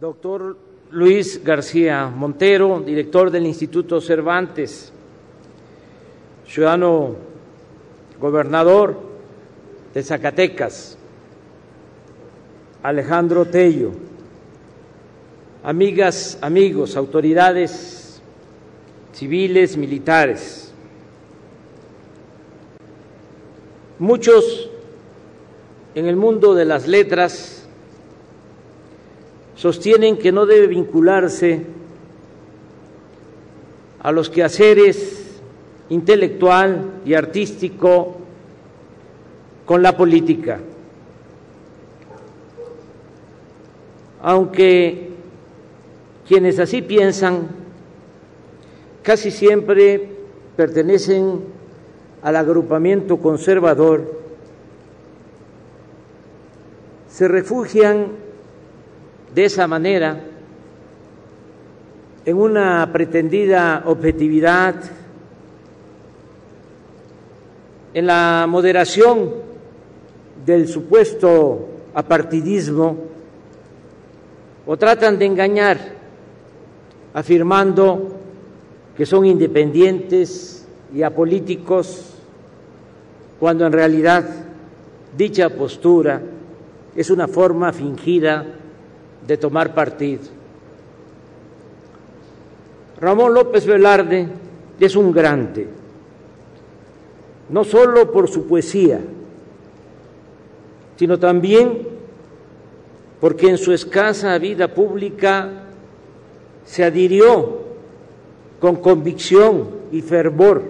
doctor Luis García Montero, director del Instituto Cervantes, ciudadano gobernador de Zacatecas, Alejandro Tello, amigas, amigos, autoridades civiles, militares, muchos en el mundo de las letras sostienen que no debe vincularse a los quehaceres intelectual y artístico con la política. Aunque quienes así piensan casi siempre pertenecen al agrupamiento conservador, se refugian de esa manera en una pretendida objetividad, en la moderación del supuesto apartidismo, o tratan de engañar afirmando que son independientes y apolíticos, cuando en realidad dicha postura es una forma fingida de tomar partido. Ramón López Velarde es un grande, no solo por su poesía, sino también porque en su escasa vida pública se adhirió con convicción y fervor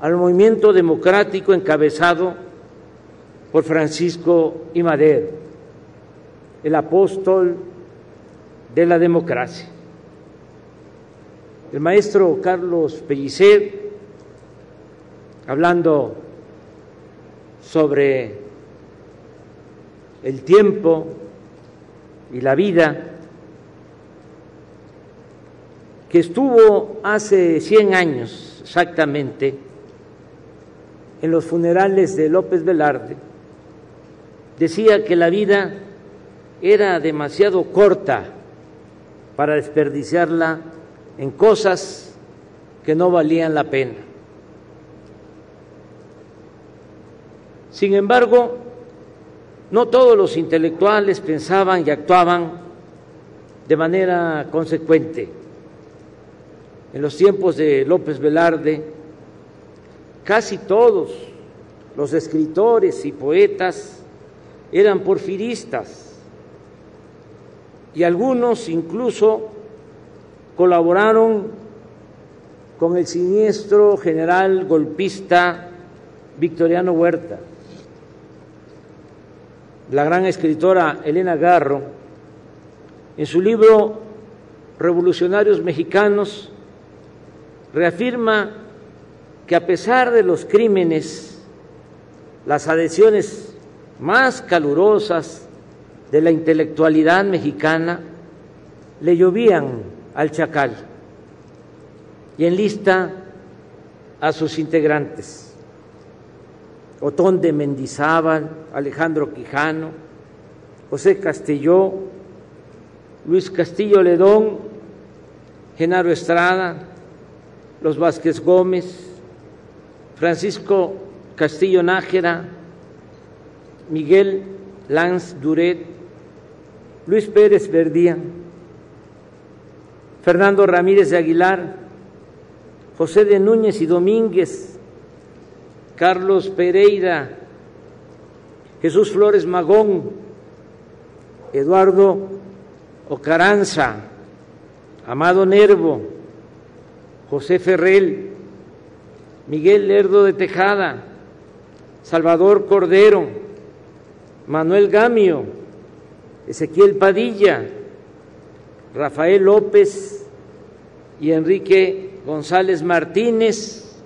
al movimiento democrático encabezado por Francisco I. Madero el apóstol de la democracia. El maestro Carlos Pellicer, hablando sobre el tiempo y la vida, que estuvo hace 100 años exactamente en los funerales de López Velarde, decía que la vida era demasiado corta para desperdiciarla en cosas que no valían la pena. Sin embargo, no todos los intelectuales pensaban y actuaban de manera consecuente. En los tiempos de López Velarde, casi todos los escritores y poetas eran porfiristas y algunos incluso colaboraron con el siniestro general golpista Victoriano Huerta. La gran escritora Elena Garro, en su libro Revolucionarios Mexicanos, reafirma que a pesar de los crímenes, las adhesiones más calurosas de la intelectualidad mexicana le llovían al chacal y en lista a sus integrantes. Otón de Mendizábal, Alejandro Quijano, José Castelló, Luis Castillo Ledón, Genaro Estrada, los Vázquez Gómez, Francisco Castillo Nájera, Miguel Lance Duret, Luis Pérez Verdía, Fernando Ramírez de Aguilar, José de Núñez y Domínguez, Carlos Pereira, Jesús Flores Magón, Eduardo Ocaranza, Amado Nervo, José Ferrell, Miguel Lerdo de Tejada, Salvador Cordero, Manuel Gamio, Ezequiel Padilla, Rafael López y Enrique González Martínez,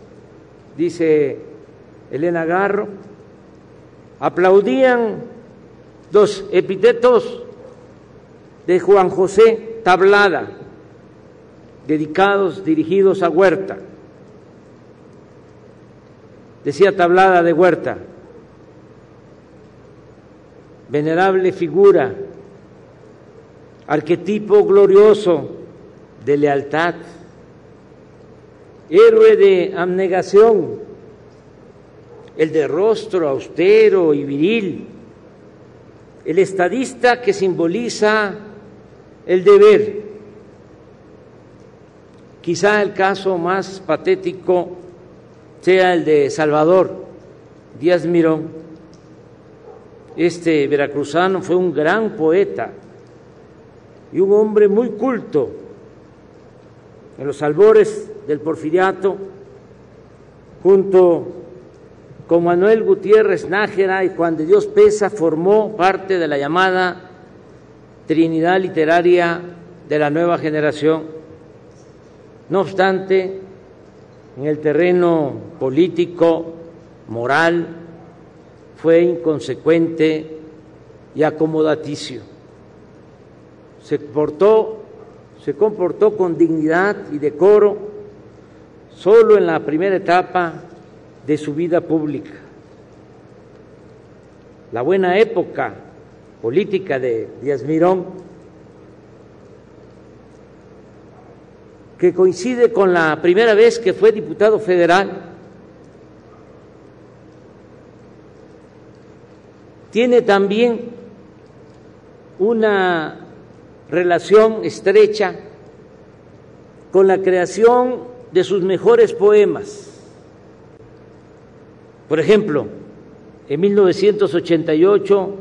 dice Elena Garro, aplaudían los epítetos de Juan José Tablada, dedicados, dirigidos a Huerta. Decía Tablada de Huerta, venerable figura, arquetipo glorioso de lealtad, héroe de abnegación, el de rostro austero y viril, el estadista que simboliza el deber. Quizá el caso más patético sea el de Salvador Díaz Mirón. Este veracruzano fue un gran poeta y un hombre muy culto en los albores del porfiriato, junto con Manuel Gutiérrez Nájera y Juan de Dios Pesa, formó parte de la llamada Trinidad Literaria de la nueva generación. No obstante, en el terreno político, moral, fue inconsecuente y acomodaticio. Se se comportó con dignidad y decoro solo en la primera etapa de su vida pública. La buena época política de Díaz Mirón, que coincide con la primera vez que fue diputado federal, tiene también una relación estrecha con la creación de sus mejores poemas por ejemplo, en 1988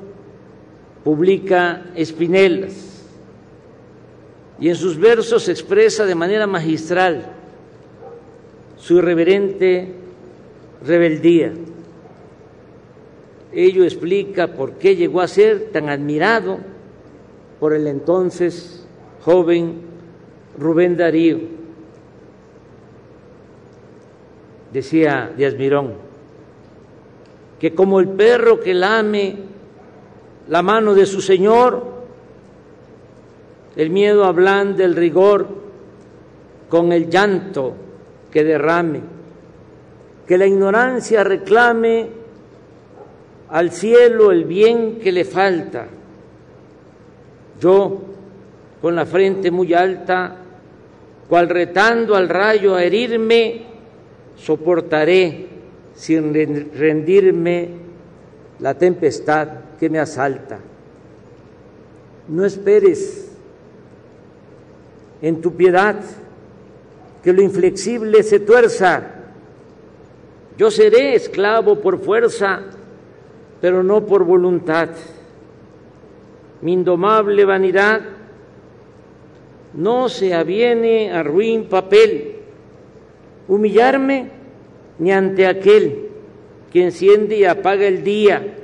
publica Espinelas y en sus versos expresa de manera magistral su irreverente rebeldía. Ello explica por qué llegó a ser tan admirado por el entonces joven Rubén Darío. Decía Díaz Mirón, que como el perro que lame la mano de su Señor, el miedo ablande el rigor con el llanto que derrame, que la ignorancia reclame al cielo el bien que le falta. Yo, con la frente muy alta, cual retando al rayo a herirme, soportaré sin rendirme la tempestad que me asalta. No esperes en tu piedad que lo inflexible se tuerza. Yo seré esclavo por fuerza, pero no por voluntad. Mi indomable vanidad no se aviene a ruin papel. Humillarme ni ante aquel que enciende y apaga el día.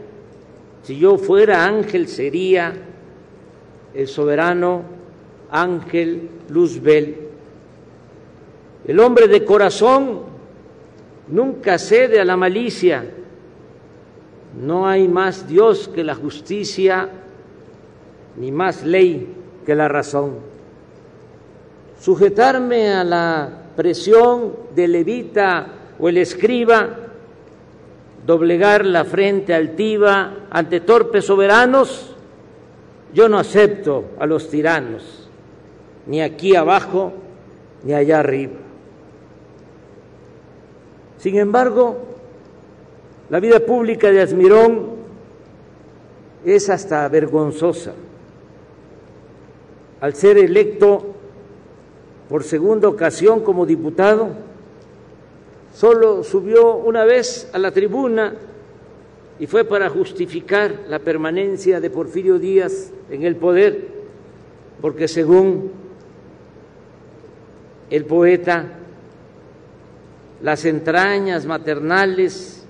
Si yo fuera ángel sería el soberano ángel Luzbel. El hombre de corazón nunca cede a la malicia. No hay más Dios que la justicia, ni más ley que la razón. Sujetarme a la presión de levita o el escriba doblegar la frente altiva ante torpes soberanos, yo no acepto a los tiranos, ni aquí abajo ni allá arriba. Sin embargo, la vida pública de Asmirón es hasta vergonzosa. Al ser electo por segunda ocasión como diputado, solo subió una vez a la tribuna y fue para justificar la permanencia de Porfirio Díaz en el poder, porque según el poeta, las entrañas maternales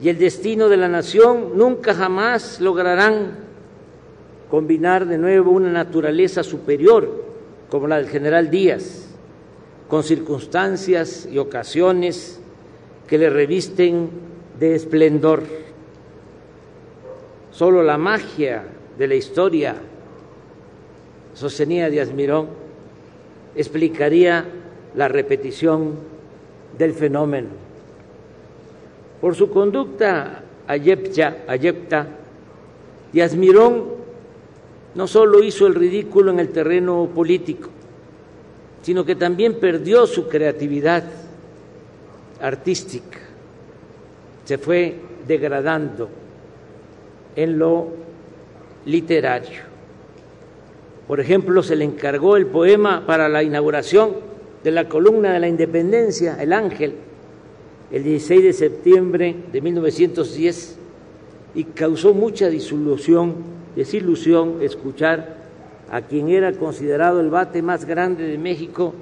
y el destino de la nación nunca jamás lograrán combinar de nuevo una naturaleza superior como la del general Díaz, con circunstancias y ocasiones que le revisten de esplendor. Solo la magia de la historia, sostenía Díaz Mirón, explicaría la repetición del fenómeno. Por su conducta ayepta, Díaz Mirón no solo hizo el ridículo en el terreno político, sino que también perdió su creatividad artística, se fue degradando en lo literario. Por ejemplo, se le encargó el poema para la inauguración de la columna de la independencia, El Ángel, el 16 de septiembre de 1910, y causó mucha disolución, desilusión escuchar a quien era considerado el bate más grande de México,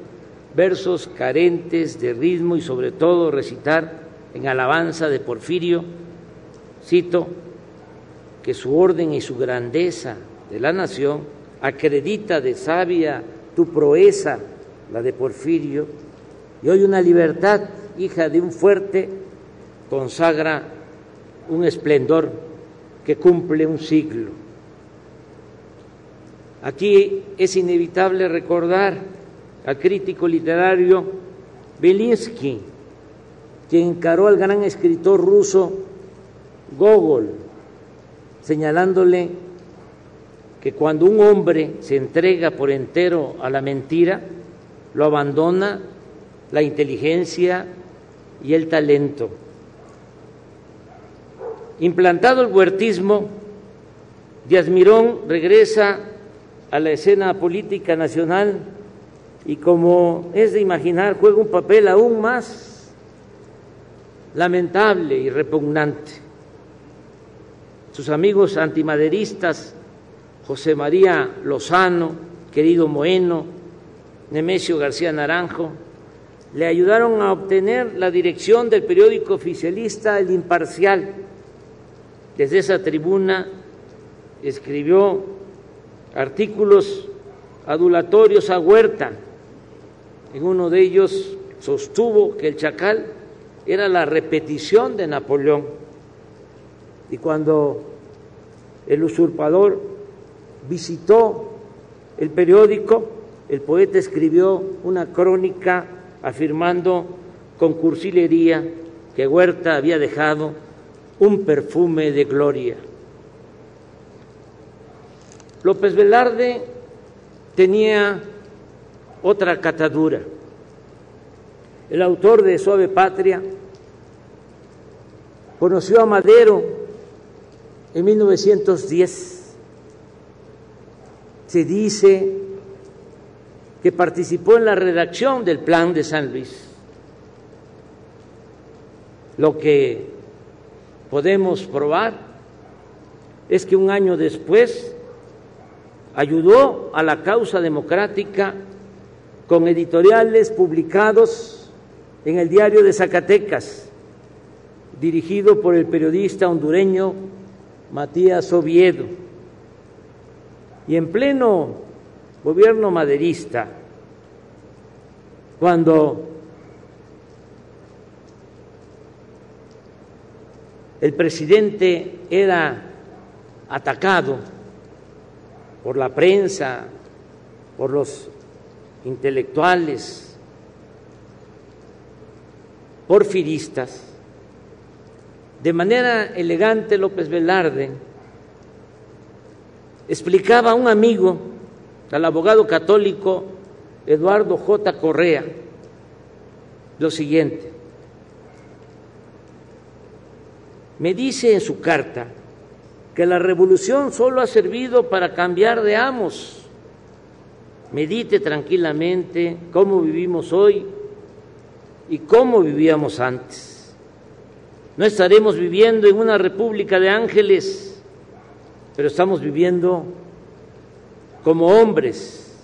versos carentes de ritmo y sobre todo recitar en alabanza de Porfirio, cito, que su orden y su grandeza de la nación acredita de sabia tu proeza, la de Porfirio, y hoy una libertad, hija de un fuerte, consagra un esplendor que cumple un siglo. Aquí es inevitable recordar al crítico literario Belinsky, quien encaró al gran escritor ruso Gogol, señalándole que cuando un hombre se entrega por entero a la mentira, lo abandona la inteligencia y el talento. Implantado el huertismo, Díaz Mirón regresa a la escena política nacional y como es de imaginar, juega un papel aún más lamentable y repugnante. Sus amigos antimaderistas, José María Lozano, querido Moeno, Nemesio García Naranjo, le ayudaron a obtener la dirección del periódico oficialista El Imparcial. Desde esa tribuna escribió artículos adulatorios a Huerta. En uno de ellos sostuvo que el chacal era la repetición de Napoleón. Y cuando el usurpador visitó el periódico, el poeta escribió una crónica afirmando con cursilería que Huerta había dejado un perfume de gloria. López Velarde tenía otra catadura. El autor de Suave Patria conoció a Madero en 1910. Se dice que participó en la redacción del Plan de San Luis. Lo que podemos probar es que un año después ayudó a la causa democrática con editoriales publicados en el diario de Zacatecas, dirigido por el periodista hondureño Matías Oviedo. Y en pleno gobierno maderista, cuando el presidente era atacado por la prensa, por los intelectuales porfiristas, de manera elegante López Velarde explicaba a un amigo, al abogado católico Eduardo J. Correa, lo siguiente. Me dice en su carta que la revolución solo ha servido para cambiar de amos. Medite tranquilamente cómo vivimos hoy y cómo vivíamos antes. No estaremos viviendo en una república de ángeles, pero estamos viviendo como hombres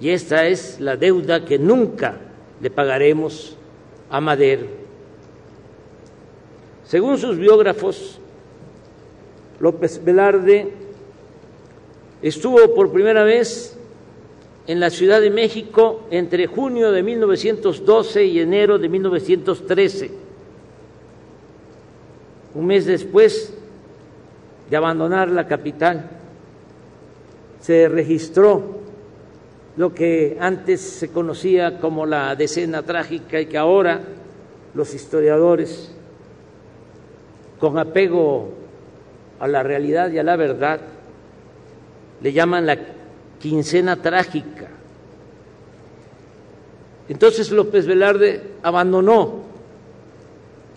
y esta es la deuda que nunca le pagaremos a Madero. Según sus biógrafos, López Velarde estuvo por primera vez en la Ciudad de México entre junio de 1912 y enero de 1913. Un mes después de abandonar la capital, se registró lo que antes se conocía como la decena trágica y que ahora los historiadores, con apego a la realidad y a la verdad, le llaman la quincena trágica. Entonces López Velarde abandonó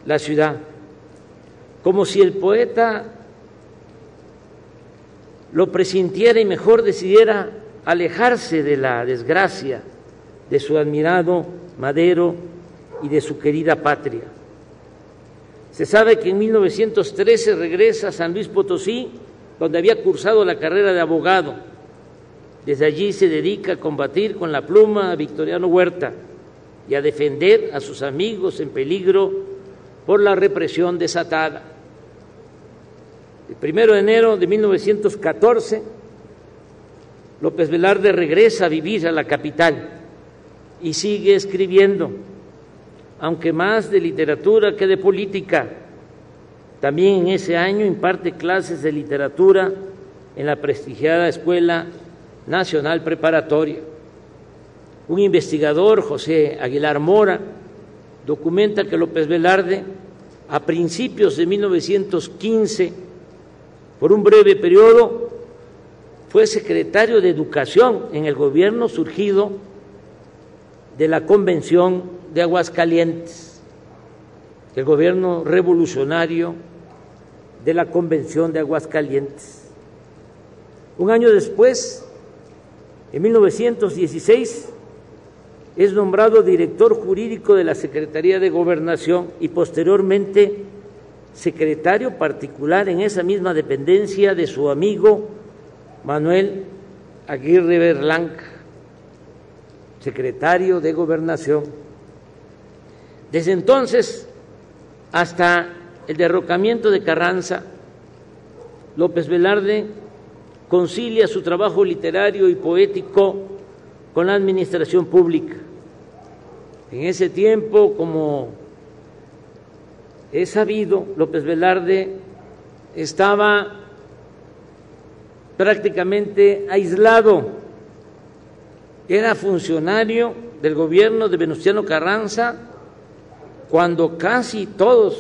la ciudad, como si el poeta lo presintiera y mejor decidiera alejarse de la desgracia de su admirado Madero y de su querida patria. Se sabe que en 1913 regresa a San Luis Potosí, donde había cursado la carrera de abogado. Desde allí se dedica a combatir con la pluma a Victoriano Huerta y a defender a sus amigos en peligro por la represión desatada. El primero de enero de 1914, López Velarde regresa a vivir a la capital y sigue escribiendo aunque más de literatura que de política. También en ese año imparte clases de literatura en la prestigiada Escuela Nacional Preparatoria. Un investigador, José Aguilar Mora, documenta que López Velarde, a principios de 1915, por un breve periodo, fue secretario de Educación en el gobierno surgido de la Convención de Aguascalientes, el gobierno revolucionario de la Convención de Aguascalientes. Un año después, en 1916, es nombrado director jurídico de la Secretaría de Gobernación y posteriormente secretario particular en esa misma dependencia de su amigo Manuel Aguirre Berlanca, secretario de Gobernación. Desde entonces hasta el derrocamiento de Carranza, López Velarde concilia su trabajo literario y poético con la administración pública. En ese tiempo, como he sabido, López Velarde estaba prácticamente aislado. Era funcionario del gobierno de Venustiano Carranza cuando casi todos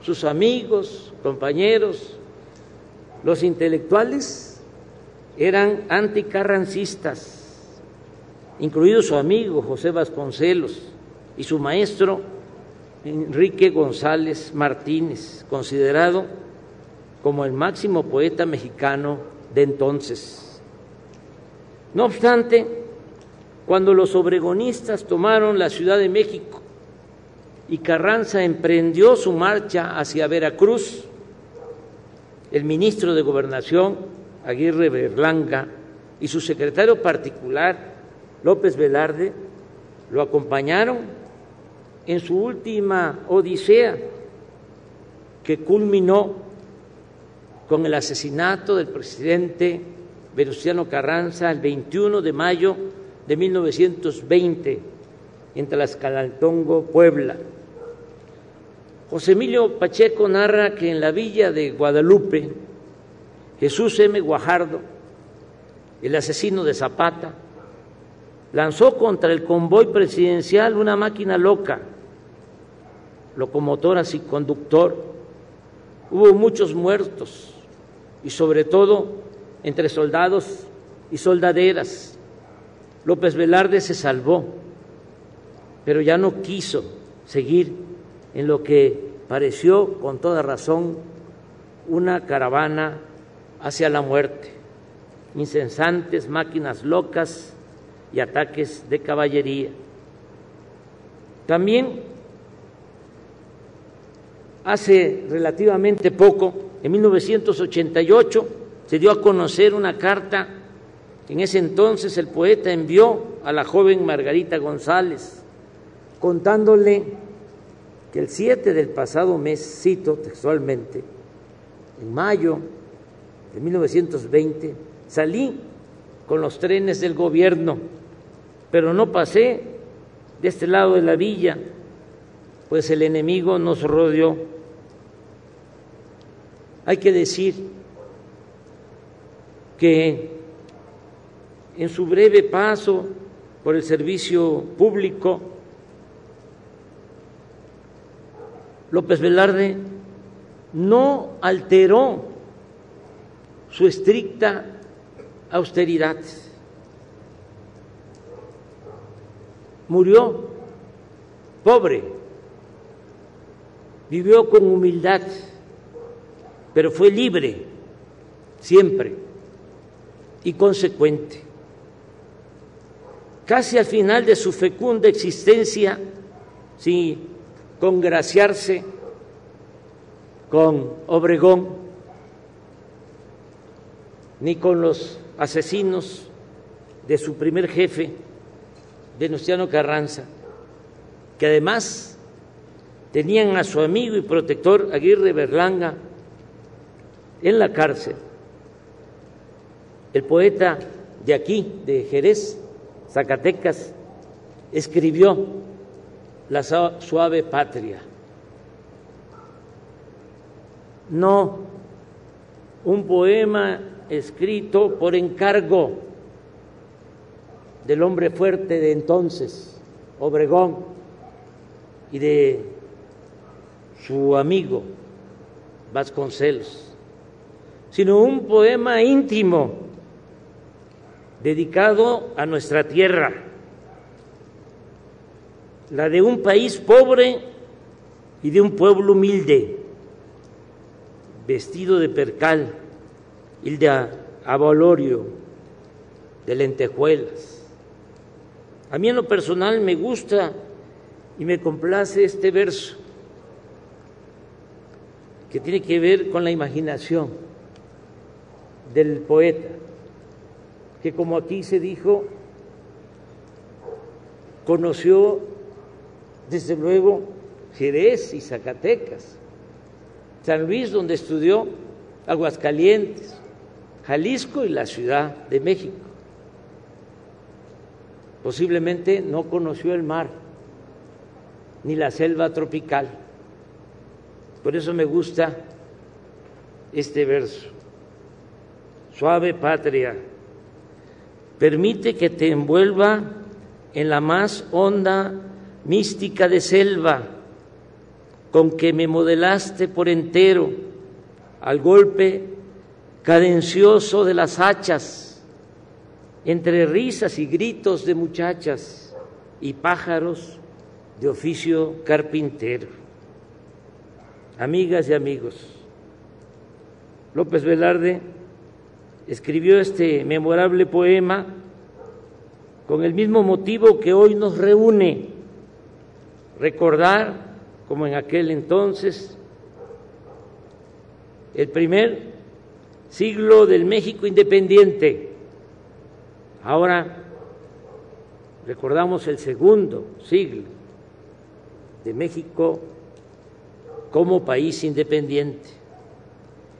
sus amigos, compañeros, los intelectuales eran anticarrancistas, incluido su amigo José Vasconcelos y su maestro Enrique González Martínez, considerado como el máximo poeta mexicano de entonces. No obstante, cuando los obregonistas tomaron la Ciudad de México y Carranza emprendió su marcha hacia Veracruz. El ministro de Gobernación, Aguirre Berlanga, y su secretario particular, López Velarde, lo acompañaron en su última odisea, que culminó con el asesinato del presidente Venustiano Carranza el 21 de mayo de 1920 en Tlaxcalantongo, Puebla. José Emilio Pacheco narra que en la villa de Guadalupe, Jesús M. Guajardo, el asesino de Zapata, lanzó contra el convoy presidencial una máquina loca, locomotora sin conductor. Hubo muchos muertos y sobre todo entre soldados y soldaderas. López Velarde se salvó, pero ya no quiso seguir en lo que pareció con toda razón una caravana hacia la muerte, incesantes máquinas locas y ataques de caballería. También hace relativamente poco, en 1988, se dio a conocer una carta que en ese entonces el poeta envió a la joven Margarita González, contándole el 7 del pasado mes, cito textualmente, en mayo de 1920, salí con los trenes del gobierno, pero no pasé de este lado de la villa, pues el enemigo nos rodeó. Hay que decir que en su breve paso por el servicio público, López Velarde no alteró su estricta austeridad. Murió pobre, vivió con humildad, pero fue libre siempre y consecuente. Casi al final de su fecunda existencia, sin congraciarse con Obregón, ni con los asesinos de su primer jefe, Venustiano Carranza, que además tenían a su amigo y protector Aguirre Berlanga en la cárcel. El poeta de aquí, de Jerez, Zacatecas, escribió La suave patria. No un poema escrito por encargo del hombre fuerte de entonces, Obregón, y de su amigo Vasconcelos, sino un poema íntimo dedicado a nuestra tierra, la de un país pobre y de un pueblo humilde, vestido de percal y de abolorio, de lentejuelas. A mí en lo personal me gusta y me complace este verso que tiene que ver con la imaginación del poeta que como aquí se dijo, conoció desde luego Jerez y Zacatecas, San Luis donde estudió, Aguascalientes, Jalisco y la Ciudad de México. Posiblemente no conoció el mar ni la selva tropical. Por eso me gusta este verso. Suave patria, Permite que te envuelva en la más honda mística de selva con que me modelaste por entero al golpe cadencioso de las hachas, entre risas y gritos de muchachas y pájaros de oficio carpintero. Amigas y amigos, López Velarde escribió este memorable poema con el mismo motivo que hoy nos reúne, recordar, como en aquel entonces, el primer siglo del México independiente. Ahora recordamos el segundo siglo de México como país independiente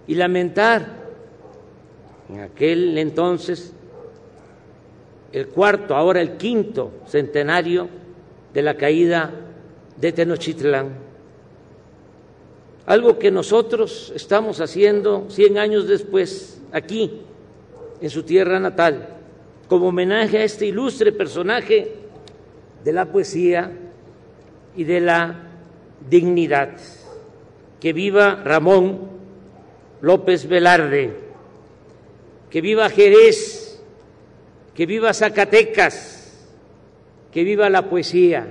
y lamentar en aquel entonces el cuarto, ahora el quinto centenario de la caída de Tenochtitlán. Algo que nosotros estamos haciendo 100 años después, aquí, en su tierra natal, como homenaje a este ilustre personaje de la poesía y de la dignidad. Que viva Ramón López Velarde que viva Jerez, que viva Zacatecas, que viva la poesía,